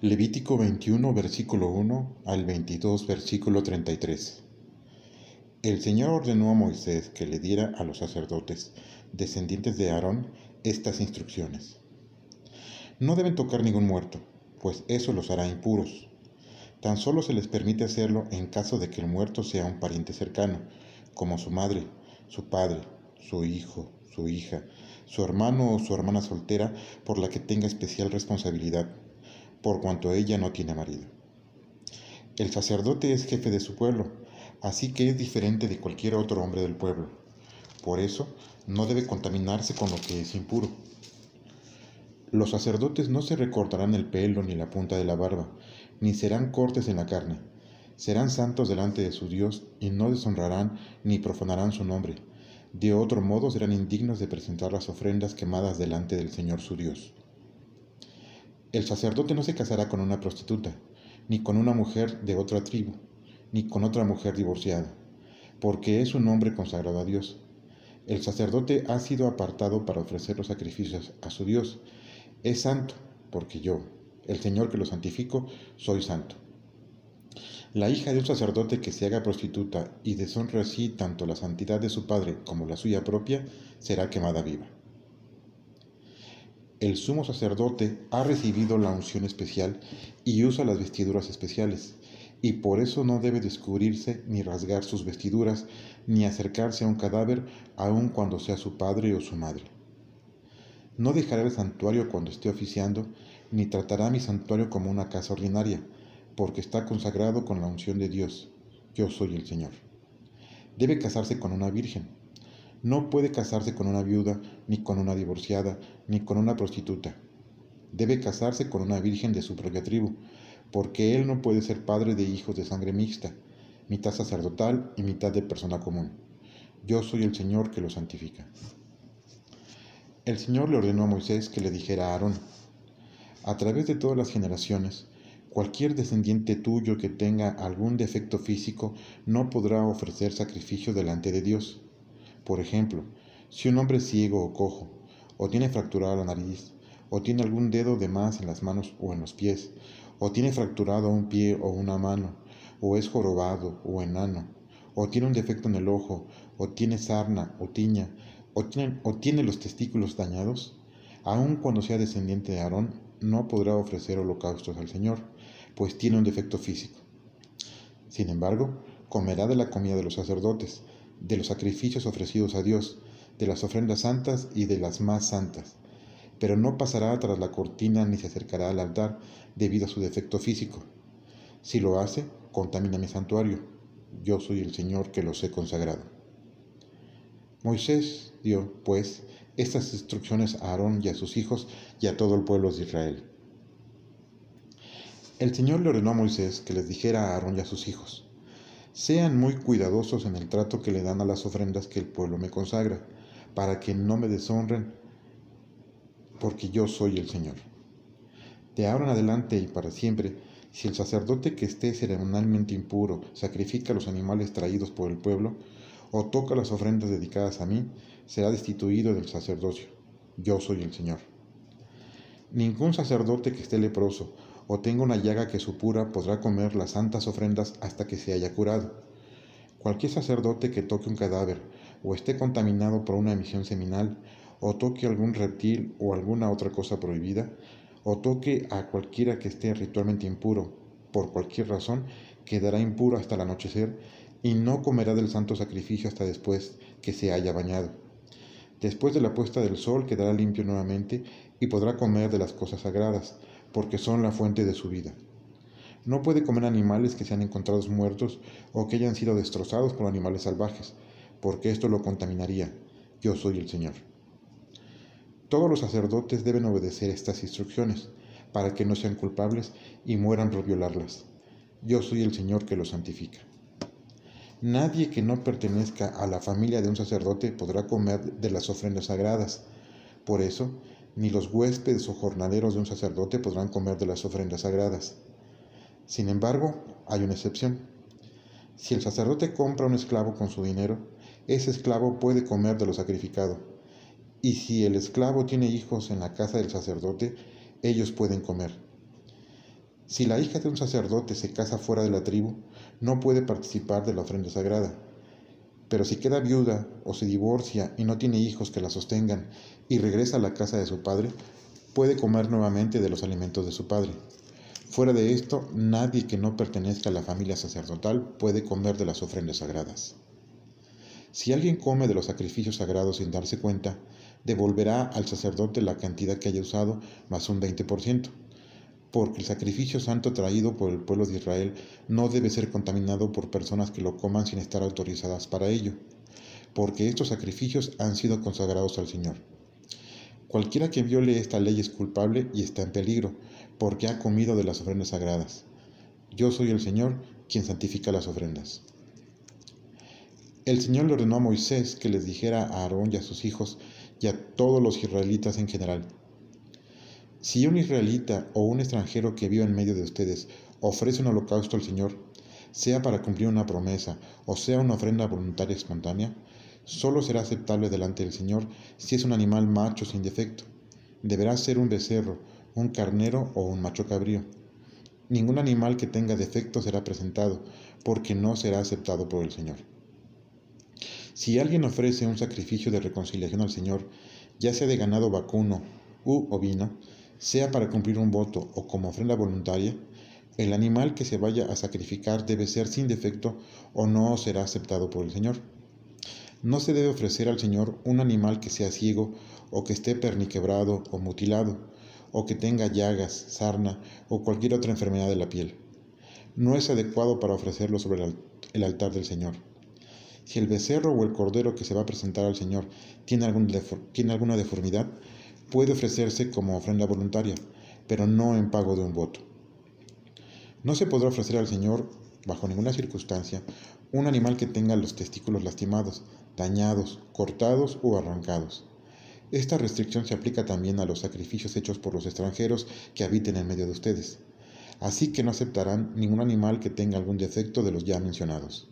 Levítico 21, versículo 1 al 22, versículo 33. El Señor ordenó a Moisés que le diera a los sacerdotes, descendientes de Aarón, estas instrucciones. No deben tocar ningún muerto, pues eso los hará impuros. Tan solo se les permite hacerlo en caso de que el muerto sea un pariente cercano, como su madre, su padre, su hijo, su hija, su hermano o su hermana soltera por la que tenga especial responsabilidad por cuanto ella no tiene marido. El sacerdote es jefe de su pueblo, así que es diferente de cualquier otro hombre del pueblo. Por eso, no debe contaminarse con lo que es impuro. Los sacerdotes no se recortarán el pelo ni la punta de la barba, ni serán cortes en la carne. Serán santos delante de su Dios y no deshonrarán ni profanarán su nombre. De otro modo serán indignos de presentar las ofrendas quemadas delante del Señor su Dios. El sacerdote no se casará con una prostituta, ni con una mujer de otra tribu, ni con otra mujer divorciada, porque es un hombre consagrado a Dios. El sacerdote ha sido apartado para ofrecer los sacrificios a su Dios. Es santo, porque yo, el Señor que lo santifico, soy santo. La hija de un sacerdote que se haga prostituta y deshonre así tanto la santidad de su padre como la suya propia, será quemada viva el sumo sacerdote ha recibido la unción especial y usa las vestiduras especiales, y por eso no debe descubrirse ni rasgar sus vestiduras, ni acercarse a un cadáver, aun cuando sea su padre o su madre. No dejará el santuario cuando esté oficiando, ni tratará mi santuario como una casa ordinaria, porque está consagrado con la unción de Dios. Yo soy el Señor. Debe casarse con una virgen, no puede casarse con una viuda, ni con una divorciada, ni con una prostituta. Debe casarse con una virgen de su propia tribu, porque él no puede ser padre de hijos de sangre mixta, mitad sacerdotal y mitad de persona común. Yo soy el Señor que lo santifica. El Señor le ordenó a Moisés que le dijera a Aarón, a través de todas las generaciones, cualquier descendiente tuyo que tenga algún defecto físico no podrá ofrecer sacrificio delante de Dios por ejemplo, si un hombre es ciego o cojo, o tiene fracturada la nariz, o tiene algún dedo de más en las manos o en los pies, o tiene fracturado un pie o una mano, o es jorobado o enano, o tiene un defecto en el ojo, o tiene sarna o tiña, o tiene, o tiene los testículos dañados, aun cuando sea descendiente de Aarón, no podrá ofrecer holocaustos al Señor, pues tiene un defecto físico. Sin embargo, comerá de la comida de los sacerdotes, de los sacrificios ofrecidos a Dios, de las ofrendas santas y de las más santas, pero no pasará tras la cortina ni se acercará al altar debido a su defecto físico. Si lo hace, contamina mi santuario. Yo soy el Señor que los he consagrado. Moisés dio, pues, estas instrucciones a Aarón y a sus hijos y a todo el pueblo de Israel. El Señor le ordenó a Moisés que les dijera a Aarón y a sus hijos, sean muy cuidadosos en el trato que le dan a las ofrendas que el pueblo me consagra, para que no me deshonren, porque yo soy el Señor. De ahora en adelante y para siempre, si el sacerdote que esté ceremonialmente impuro sacrifica los animales traídos por el pueblo, o toca las ofrendas dedicadas a mí, será destituido del sacerdocio. Yo soy el Señor. Ningún sacerdote que esté leproso o tenga una llaga que supura, podrá comer las santas ofrendas hasta que se haya curado. Cualquier sacerdote que toque un cadáver, o esté contaminado por una emisión seminal, o toque algún reptil o alguna otra cosa prohibida, o toque a cualquiera que esté ritualmente impuro, por cualquier razón, quedará impuro hasta el anochecer y no comerá del santo sacrificio hasta después que se haya bañado. Después de la puesta del sol quedará limpio nuevamente y podrá comer de las cosas sagradas, porque son la fuente de su vida. No puede comer animales que sean encontrados muertos o que hayan sido destrozados por animales salvajes, porque esto lo contaminaría. Yo soy el Señor. Todos los sacerdotes deben obedecer estas instrucciones, para que no sean culpables y mueran por violarlas. Yo soy el Señor que los santifica. Nadie que no pertenezca a la familia de un sacerdote podrá comer de las ofrendas sagradas. Por eso, ni los huéspedes o jornaleros de un sacerdote podrán comer de las ofrendas sagradas. Sin embargo, hay una excepción. Si el sacerdote compra un esclavo con su dinero, ese esclavo puede comer de lo sacrificado. Y si el esclavo tiene hijos en la casa del sacerdote, ellos pueden comer. Si la hija de un sacerdote se casa fuera de la tribu, no puede participar de la ofrenda sagrada. Pero si queda viuda o se divorcia y no tiene hijos que la sostengan y regresa a la casa de su padre, puede comer nuevamente de los alimentos de su padre. Fuera de esto, nadie que no pertenezca a la familia sacerdotal puede comer de las ofrendas sagradas. Si alguien come de los sacrificios sagrados sin darse cuenta, devolverá al sacerdote la cantidad que haya usado más un 20%, porque el sacrificio santo traído por el pueblo de Israel no debe ser contaminado por personas que lo coman sin estar autorizadas para ello, porque estos sacrificios han sido consagrados al Señor. Cualquiera que viole esta ley es culpable y está en peligro, porque ha comido de las ofrendas sagradas. Yo soy el Señor quien santifica las ofrendas. El Señor le ordenó a Moisés que les dijera a Aarón y a sus hijos y a todos los israelitas en general. Si un israelita o un extranjero que vive en medio de ustedes ofrece un holocausto al Señor, sea para cumplir una promesa o sea una ofrenda voluntaria espontánea, solo será aceptable delante del Señor si es un animal macho sin defecto. Deberá ser un becerro, un carnero o un macho cabrío. Ningún animal que tenga defecto será presentado, porque no será aceptado por el Señor. Si alguien ofrece un sacrificio de reconciliación al Señor, ya sea de ganado vacuno u ovino, sea para cumplir un voto o como ofrenda voluntaria, el animal que se vaya a sacrificar debe ser sin defecto o no será aceptado por el Señor. No se debe ofrecer al Señor un animal que sea ciego o que esté perniquebrado o mutilado, o que tenga llagas, sarna o cualquier otra enfermedad de la piel. No es adecuado para ofrecerlo sobre el altar del Señor. Si el becerro o el cordero que se va a presentar al Señor tiene, tiene alguna deformidad, puede ofrecerse como ofrenda voluntaria, pero no en pago de un voto. No se podrá ofrecer al Señor, bajo ninguna circunstancia, un animal que tenga los testículos lastimados, dañados, cortados o arrancados. Esta restricción se aplica también a los sacrificios hechos por los extranjeros que habiten en medio de ustedes. Así que no aceptarán ningún animal que tenga algún defecto de los ya mencionados.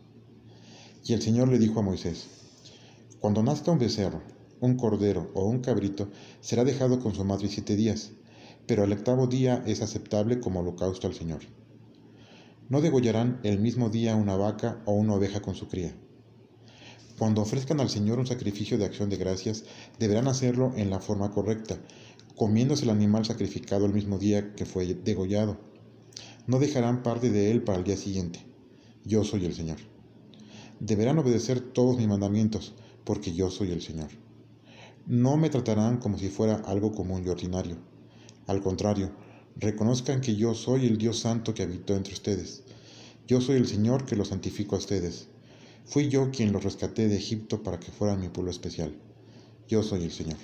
Y el Señor le dijo a Moisés, Cuando nazca un becerro, un cordero o un cabrito, será dejado con su madre siete días, pero el octavo día es aceptable como holocausto al Señor. No degollarán el mismo día una vaca o una oveja con su cría. Cuando ofrezcan al Señor un sacrificio de acción de gracias, deberán hacerlo en la forma correcta, comiéndose el animal sacrificado el mismo día que fue degollado. No dejarán parte de él para el día siguiente. Yo soy el Señor. Deberán obedecer todos mis mandamientos, porque yo soy el Señor. No me tratarán como si fuera algo común y ordinario. Al contrario, reconozcan que yo soy el Dios Santo que habitó entre ustedes. Yo soy el Señor que los santifico a ustedes. Fui yo quien los rescaté de Egipto para que fueran mi pueblo especial. Yo soy el Señor.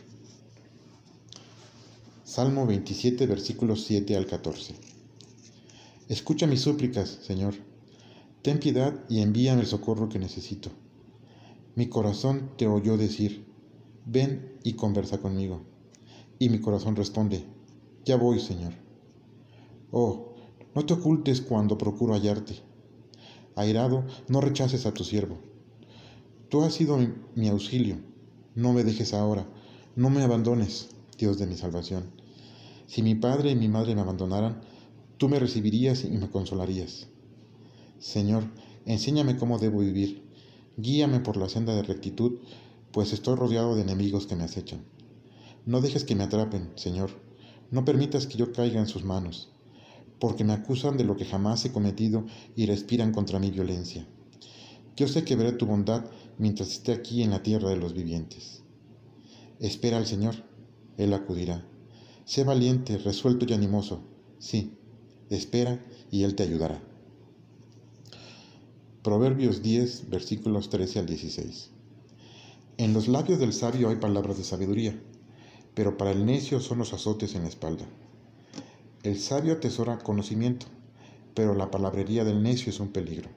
Salmo 27, versículos 7 al 14. Escucha mis súplicas, Señor. Ten piedad y envíame el socorro que necesito. Mi corazón te oyó decir, ven y conversa conmigo. Y mi corazón responde, ya voy, Señor. Oh, no te ocultes cuando procuro hallarte airado, no rechaces a tu siervo. Tú has sido mi, auxilio, no me dejes ahora, no me abandones, Dios de mi salvación. Si mi padre y mi madre me abandonaran, tú me recibirías y me consolarías. Señor, enséñame cómo debo vivir, guíame por la senda de rectitud, pues estoy rodeado de enemigos que me acechan. No dejes que me atrapen, Señor, no permitas que yo caiga en sus manos porque me acusan de lo que jamás he cometido y respiran contra mi violencia. Yo sé que veré tu bondad mientras esté aquí en la tierra de los vivientes. Espera al Señor, Él acudirá. Sé valiente, resuelto y animoso. Sí, espera y Él te ayudará. Proverbios 10, versículos 13 al 16. En los labios del sabio hay palabras de sabiduría, pero para el necio son los azotes en la espalda. El sabio atesora conocimiento, pero la palabrería del necio es un peligro.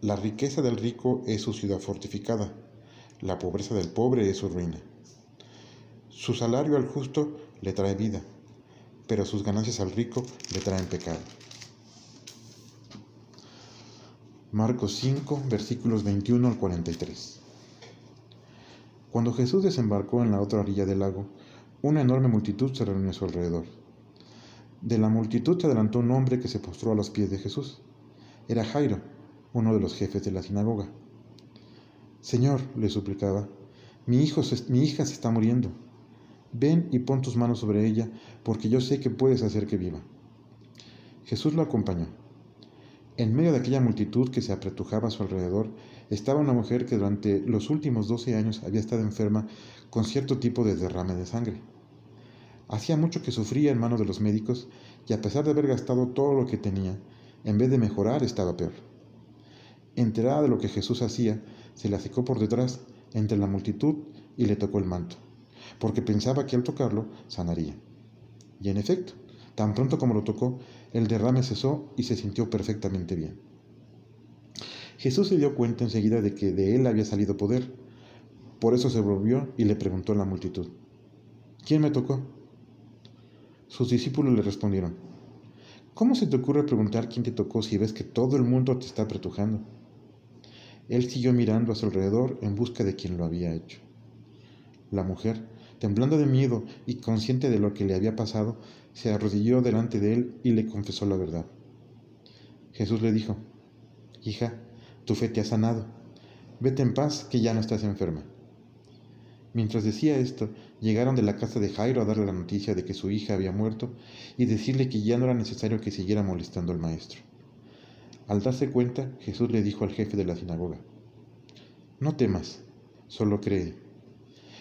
La riqueza del rico es su ciudad fortificada, la pobreza del pobre es su ruina. Su salario al justo le trae vida, pero sus ganancias al rico le traen pecado. Marcos 5, versículos 21 al 43. Cuando Jesús desembarcó en la otra orilla del lago, una enorme multitud se reunió a su alrededor De la multitud se adelantó un hombre que se postró a los pies de Jesús. Era Jairo, uno de los jefes de la sinagoga. Señor, le suplicaba, mi, hijo mi hija se está muriendo. Ven y pon tus manos sobre ella, porque yo sé que puedes hacer que viva. Jesús lo acompañó. En medio de aquella multitud que se apretujaba a su alrededor, estaba una mujer que durante los últimos doce años había estado enferma con cierto tipo de derrame de sangre. Hacía mucho que sufría en manos de los médicos y a pesar de haber gastado todo lo que tenía, en vez de mejorar estaba peor. Enterada de lo que Jesús hacía, se le acercó por detrás entre la multitud y le tocó el manto, porque pensaba que al tocarlo sanaría. Y en efecto, tan pronto como lo tocó, el derrame cesó y se sintió perfectamente bien. Jesús se dio cuenta enseguida de que de él había salido poder. Por eso se volvió y le preguntó a la multitud, ¿quién me tocó? Sus discípulos le respondieron, ¿cómo se te ocurre preguntar quién te tocó si ves que todo el mundo te está apretujando? Él siguió mirando a su alrededor en busca de quien lo había hecho. La mujer, temblando de miedo y consciente de lo que le había pasado, se arrodilló delante de él y le confesó la verdad. Jesús le dijo, Hija, tu fe te ha sanado. Vete en paz, que ya no estás enferma. Mientras decía esto, llegaron de la casa de Jairo a darle la noticia de que su hija había muerto y decirle que ya no era necesario que siguiera molestando al maestro. Al darse cuenta, Jesús le dijo al jefe de la sinagoga, No temas, solo cree.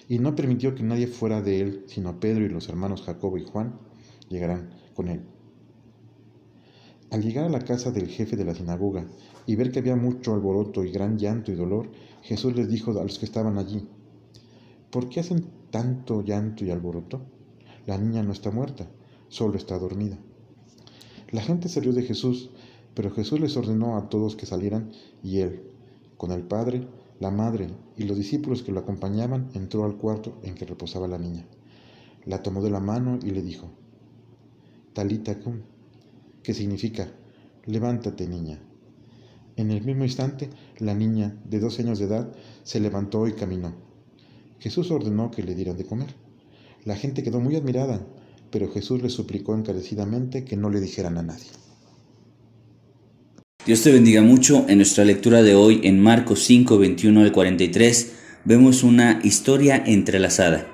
Y no permitió que nadie fuera de él, sino Pedro y los hermanos Jacobo y Juan llegarán con él. Al llegar a la casa del jefe de la sinagoga y ver que había mucho alboroto y gran llanto y dolor, Jesús les dijo a los que estaban allí, ¿por qué hacen tanto llanto y alboroto? La niña no está muerta, solo está dormida. La gente salió de Jesús pero Jesús les ordenó a todos que salieran y él, con el Padre, la Madre y los discípulos que lo acompañaban, entró al cuarto en que reposaba la niña. La tomó de la mano y le dijo, Talita cum, que significa, levántate niña. En el mismo instante, la niña, de dos años de edad, se levantó y caminó. Jesús ordenó que le dieran de comer. La gente quedó muy admirada, pero Jesús le suplicó encarecidamente que no le dijeran a nadie. Dios te bendiga mucho. En nuestra lectura de hoy, en Marcos 5, 21 al 43, vemos una historia entrelazada,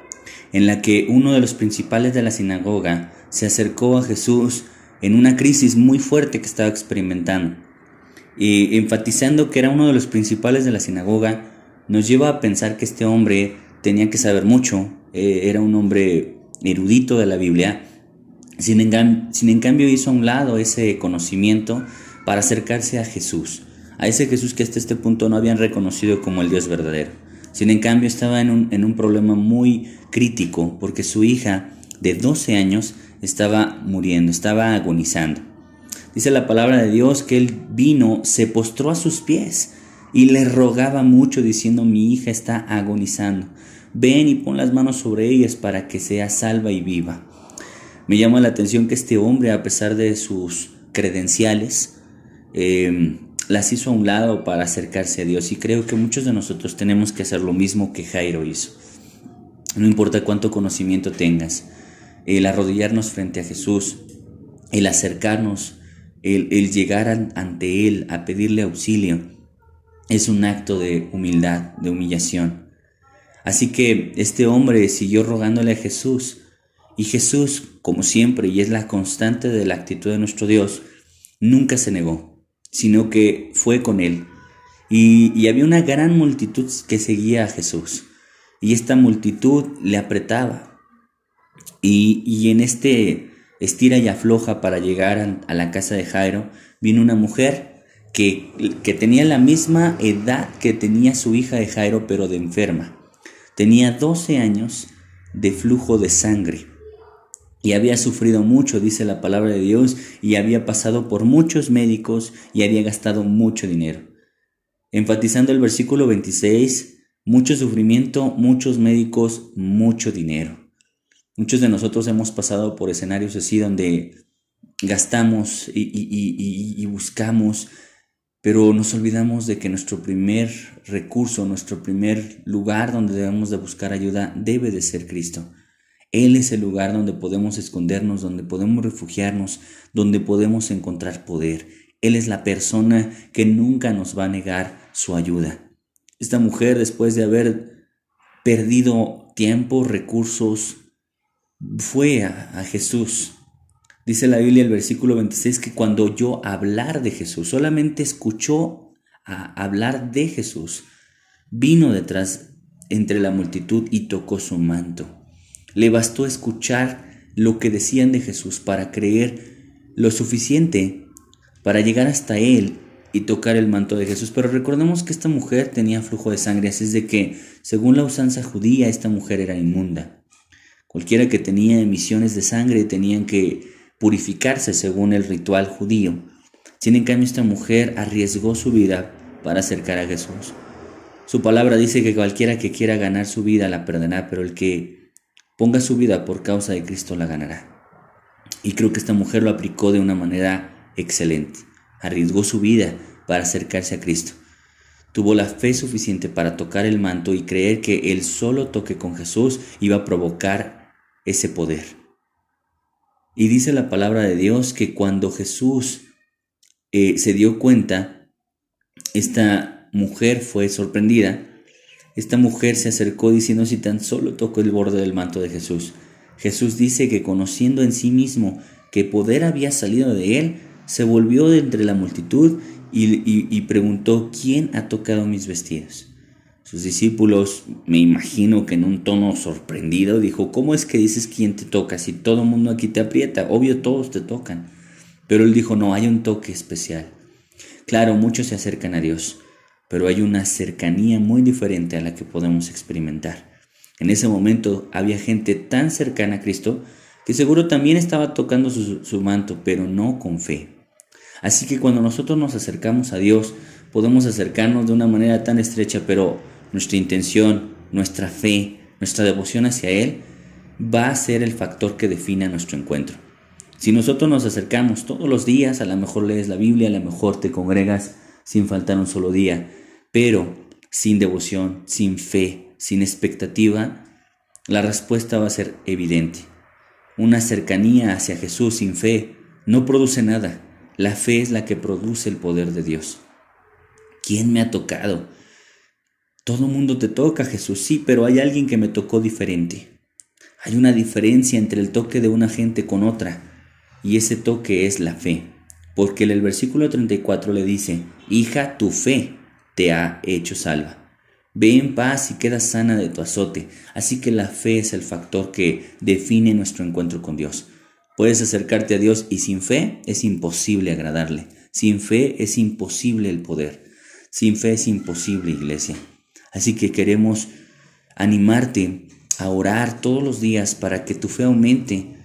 en la que uno de los principales de la sinagoga se acercó a Jesús en una crisis muy fuerte que estaba experimentando. Y enfatizando que era uno de los principales de la sinagoga, nos lleva a pensar que este hombre tenía que saber mucho, eh, era un hombre erudito de la Biblia, sin sin en cambio hizo a un lado ese conocimiento para acercarse a Jesús, a ese Jesús que hasta este punto no habían reconocido como el Dios verdadero. Sin en cambio estaba en un, en un problema muy crítico porque su hija de 12 años estaba muriendo, estaba agonizando. Dice la palabra de Dios que él vino, se postró a sus pies y le rogaba mucho diciendo, mi hija está agonizando, ven y pon las manos sobre ellas para que sea salva y viva. Me llama la atención que este hombre, a pesar de sus credenciales, Em, las hizo a un lado para acercarse a Dios y creo que muchos de nosotros tenemos que hacer lo mismo que Jairo hizo. No importa cuánto conocimiento tengas, el arrodillarnos frente a Jesús, el acercarnos, el, llegar ante Él a pedirle auxilio, es un acto de humildad, de humillación. Así que este hombre siguió rogándole a Jesús y Jesús, como siempre, y es la constante de la actitud de nuestro Dios, nunca se negó sino que fue con él. Y, había una gran multitud que seguía a Jesús. Y esta multitud le apretaba. Y, en este estira y afloja para llegar a, la casa de Jairo, vino una mujer que, que tenía la misma edad que tenía su hija de Jairo, pero de enferma. Tenía 12 años de flujo de sangre y había sufrido mucho, dice la palabra de Dios, y había pasado por muchos médicos y había gastado mucho dinero. Enfatizando el versículo 26, mucho sufrimiento, muchos médicos, mucho dinero. Muchos de nosotros hemos pasado por escenarios así donde gastamos y, y, buscamos, pero nos olvidamos de que nuestro primer recurso, nuestro primer lugar donde debemos de buscar ayuda debe de ser Cristo. Él es el lugar donde podemos escondernos, donde podemos refugiarnos, donde podemos encontrar poder. Él es la persona que nunca nos va a negar su ayuda. Esta mujer, después de haber perdido tiempo, recursos, fue a, Jesús. Dice la Biblia el versículo 26 que cuando oyó hablar de Jesús, solamente escuchó a hablar de Jesús, vino detrás entre la multitud y tocó su manto. Le bastó escuchar lo que decían de Jesús para creer lo suficiente para llegar hasta él y tocar el manto de Jesús. Pero recordemos que esta mujer tenía flujo de sangre, así es de que, según la usanza judía, esta mujer era inmunda. Cualquiera que tenía emisiones de sangre tenían que purificarse según el ritual judío. Sin en cambio, esta mujer arriesgó su vida para acercar a Jesús. Su palabra dice que cualquiera que quiera ganar su vida la perderá, pero el que ponga su vida por causa de Cristo la ganará. Y creo que esta mujer lo aplicó de una manera excelente. Arriesgó su vida para acercarse a Cristo. Tuvo la fe suficiente para tocar el manto y creer que el solo toque con Jesús iba a provocar ese poder. Y dice la palabra de Dios que cuando Jesús eh, se dio cuenta, esta mujer fue sorprendida. Esta mujer se acercó diciendo si tan solo tocó el borde del manto de Jesús. Jesús dice que conociendo en sí mismo que poder había salido de él, se volvió de entre la multitud y, y preguntó, ¿quién ha tocado mis vestidos? Sus discípulos, me imagino que en un tono sorprendido, dijo, ¿cómo es que dices quién te toca si todo el mundo aquí te aprieta? Obvio todos te tocan. Pero él dijo, no, hay un toque especial. Claro, muchos se acercan a Dios, pero hay una cercanía muy diferente a la que podemos experimentar. En ese momento había gente tan cercana a Cristo que seguro también estaba tocando su, manto, pero no con fe. Así que cuando nosotros nos acercamos a Dios, podemos acercarnos de una manera tan estrecha, pero nuestra intención, nuestra fe, nuestra devoción hacia Él va a ser el factor que defina nuestro encuentro. Si nosotros nos acercamos todos los días, a lo mejor lees la Biblia, a lo mejor te congregas sin faltar un solo día, pero sin devoción, sin fe, sin expectativa, la respuesta va a ser evidente. Una cercanía hacia Jesús sin fe no produce nada. La fe es la que produce el poder de Dios. ¿Quién me ha tocado? Todo mundo te toca, Jesús, sí, pero hay alguien que me tocó diferente. Hay una diferencia entre el toque de una gente con otra, y ese toque es la fe. Porque en el versículo 34 le dice, hija, tu fe te ha hecho salva. Ve en paz y queda sana de tu azote. Así que la fe es el factor que define nuestro encuentro con Dios. Puedes acercarte a Dios y sin fe es imposible agradarle. Sin fe es imposible el poder. Sin fe es imposible, iglesia. Así que queremos animarte a orar todos los días para que tu fe aumente.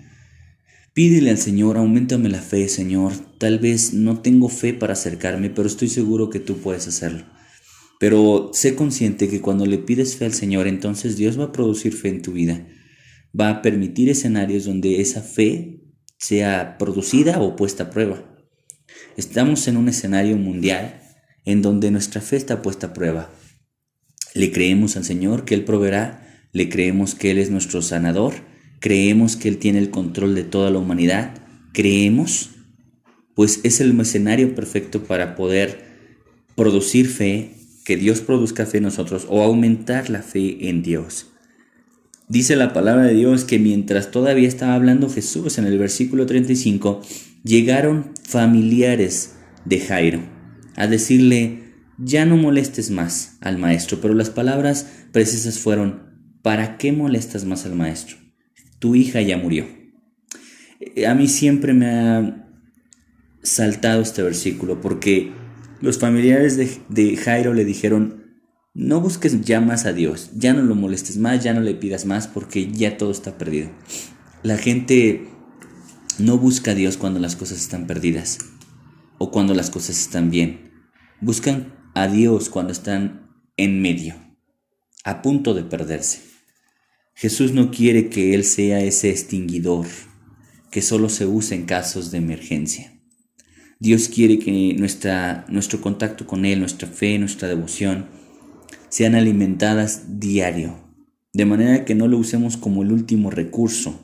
Pídele al Señor, aumentame la fe, Señor. Tal vez no tengo fe para acercarme, pero estoy seguro que tú puedes hacerlo. Pero sé consciente que cuando le pides fe al Señor, entonces Dios va a producir fe en tu vida. Va a permitir escenarios donde esa fe sea producida o puesta a prueba. Estamos en un escenario mundial en donde nuestra fe está puesta a prueba. Le creemos al Señor que Él proveerá, le creemos que Él es nuestro sanador, creemos que Él tiene el control de toda la humanidad, creemos, pues es el escenario perfecto para poder producir fe que Dios produzca fe en nosotros o aumentar la fe en Dios. Dice la palabra de Dios que mientras todavía estaba hablando Jesús en el versículo 35, llegaron familiares de Jairo a decirle, ya no molestes más al maestro, pero las palabras precisas fueron, ¿para qué molestas más al maestro? Tu hija ya murió. A mí siempre me ha saltado este versículo porque los familiares de, Jairo le dijeron, no busques ya más a Dios, ya no lo molestes más, ya no le pidas más porque ya todo está perdido. La gente no busca a Dios cuando las cosas están perdidas o cuando las cosas están bien. Buscan a Dios cuando están en medio, a punto de perderse. Jesús no quiere que Él sea ese extinguidor que solo se usa en casos de emergencia. Dios quiere que nuestra, nuestro contacto con Él, nuestra fe, nuestra devoción, sean alimentadas diario, de manera que no lo usemos como el último recurso.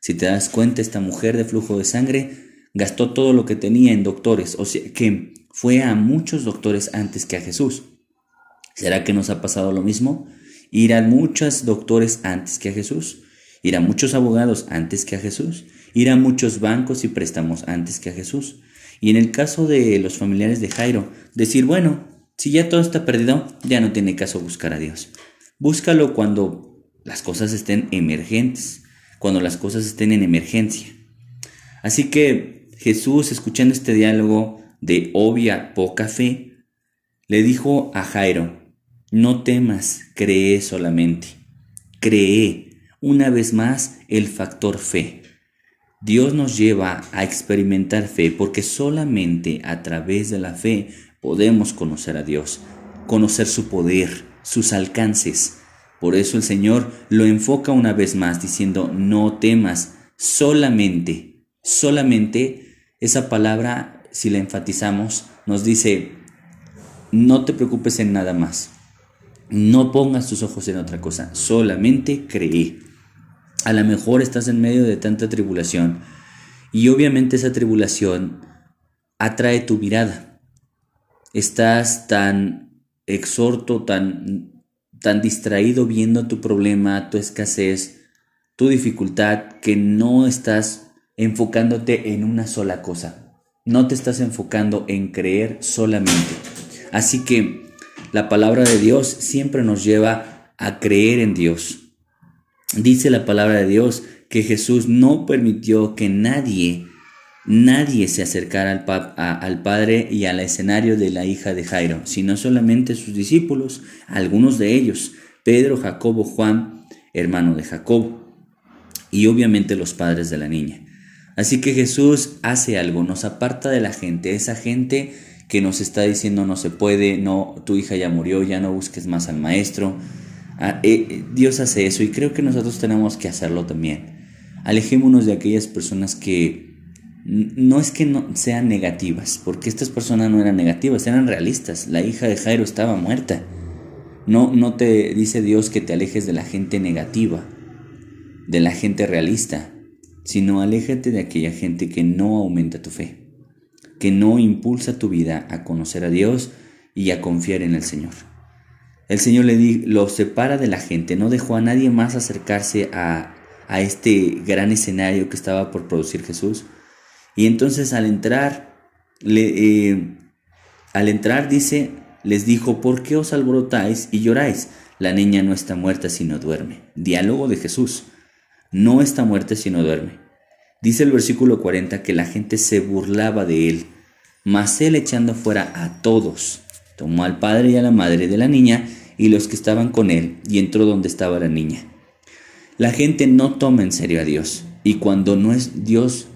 Si te das cuenta, esta mujer de flujo de sangre gastó todo lo que tenía en doctores, o sea que fue a muchos doctores antes que a Jesús. ¿Será que nos ha pasado lo mismo? Ir a muchos doctores antes que a Jesús, ir a muchos abogados antes que a Jesús, ir a muchos bancos y préstamos antes que a Jesús. Y en el caso de los familiares de Jairo, decir, bueno, si ya todo está perdido, ya no tiene caso buscar a Dios. Búscalo cuando las cosas estén emergentes, cuando las cosas estén en emergencia. Así que Jesús, escuchando este diálogo de obvia poca fe, le dijo a Jairo, no temas, cree solamente. Cree, una vez más, el factor fe. Dios nos lleva a experimentar fe porque solamente a través de la fe podemos conocer a Dios, conocer su poder, sus alcances. Por eso el Señor lo enfoca una vez más diciendo, no temas, solamente, solamente esa palabra, si la enfatizamos, nos dice, no te preocupes en nada más, no pongas tus ojos en otra cosa, solamente cree. A lo mejor estás en medio de tanta tribulación y obviamente esa tribulación atrae tu mirada, estás tan exhorto, tan, tan distraído viendo tu problema, tu escasez, tu dificultad, que no estás enfocándote en una sola cosa. No te estás enfocando en creer solamente. Así que la palabra de Dios siempre nos lleva a creer en Dios. Dice la palabra de Dios que Jesús no permitió que nadie nadie se acercara al, padre y al escenario de la hija de Jairo, sino solamente sus discípulos, algunos de ellos, Pedro, Jacobo, Juan, hermano de Jacob, y obviamente los padres de la niña. Así que Jesús hace algo, nos aparta de la gente, esa gente que nos está diciendo no se puede, no, tu hija ya murió, ya no busques más al maestro. Ah, eh, eh, Dios hace eso y creo que nosotros tenemos que hacerlo también. Alejémonos de aquellas personas que no es que no sean negativas, porque estas personas no eran negativas, eran realistas. La hija de Jairo estaba muerta. No, no te dice Dios que te alejes de la gente negativa, de la gente realista, sino aléjate de aquella gente que no aumenta tu fe, que no impulsa tu vida a conocer a Dios y a confiar en el Señor. El Señor le di, lo separa de la gente, no dejó a nadie más acercarse a, a este gran escenario que estaba por producir Jesús y entonces al entrar, le, eh, al entrar dice, les dijo, ¿por qué os alborotáis y lloráis? La niña no está muerta sino duerme. Diálogo de Jesús. No está muerta sino duerme. Dice el versículo 40 que la gente se burlaba de él, mas él echando fuera a todos, tomó al padre y a la madre de la niña y los que estaban con él y entró donde estaba la niña. La gente no toma en serio a Dios y cuando no es Dios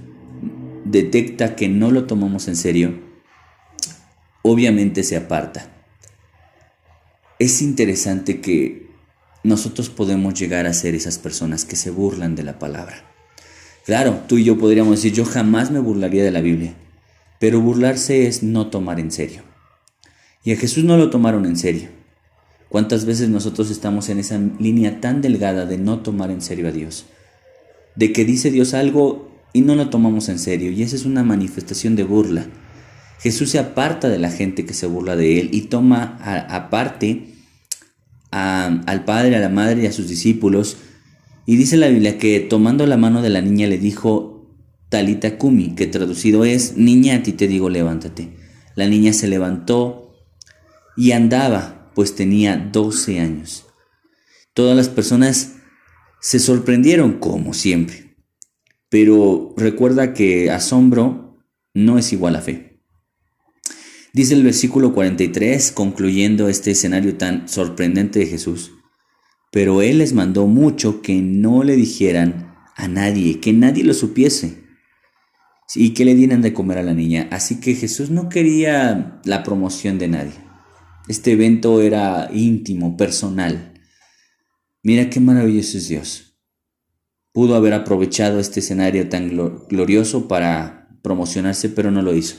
detecta que no lo tomamos en serio, obviamente se aparta. Es interesante que nosotros podemos llegar a ser esas personas que se burlan de la palabra. Claro, tú y yo podríamos decir, yo jamás me burlaría de la Biblia, pero burlarse es no tomar en serio. Y a Jesús no lo tomaron en serio. ¿Cuántas veces nosotros estamos en esa línea tan delgada de no tomar en serio a Dios? De que dice Dios algo y no lo tomamos en serio y esa es una manifestación de burla. Jesús se aparta de la gente que se burla de él y toma aparte al padre, a la madre y a sus discípulos y dice la Biblia que tomando la mano de la niña le dijo Talita Kumi, que traducido es niña a ti te digo levántate. La niña se levantó y andaba, pues tenía 12 años. Todas las personas se sorprendieron como siempre. Pero recuerda que asombro no es igual a fe. Dice el versículo 43, concluyendo este escenario tan sorprendente de Jesús, pero Él les mandó mucho que no le dijeran a nadie, que nadie lo supiese y que le dieran de comer a la niña. Así que Jesús no quería la promoción de nadie. Este evento era íntimo, personal. Mira qué maravilloso es Dios pudo haber aprovechado este escenario tan glorioso para promocionarse, pero no lo hizo.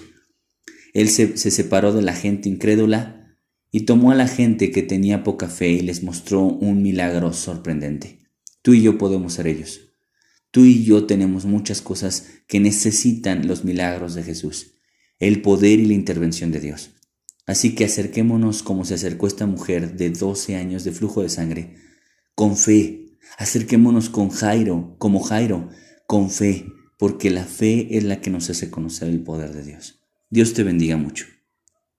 Él se, separó de la gente incrédula y tomó a la gente que tenía poca fe y les mostró un milagro sorprendente. Tú y yo podemos ser ellos. Tú y yo tenemos muchas cosas que necesitan los milagros de Jesús, el poder y la intervención de Dios. Así que acerquémonos como se acercó esta mujer de 12 años de flujo de sangre, con fe. Acerquémonos con Jairo, como Jairo, con fe, porque la fe es la que nos hace conocer el poder de Dios. Dios te bendiga mucho.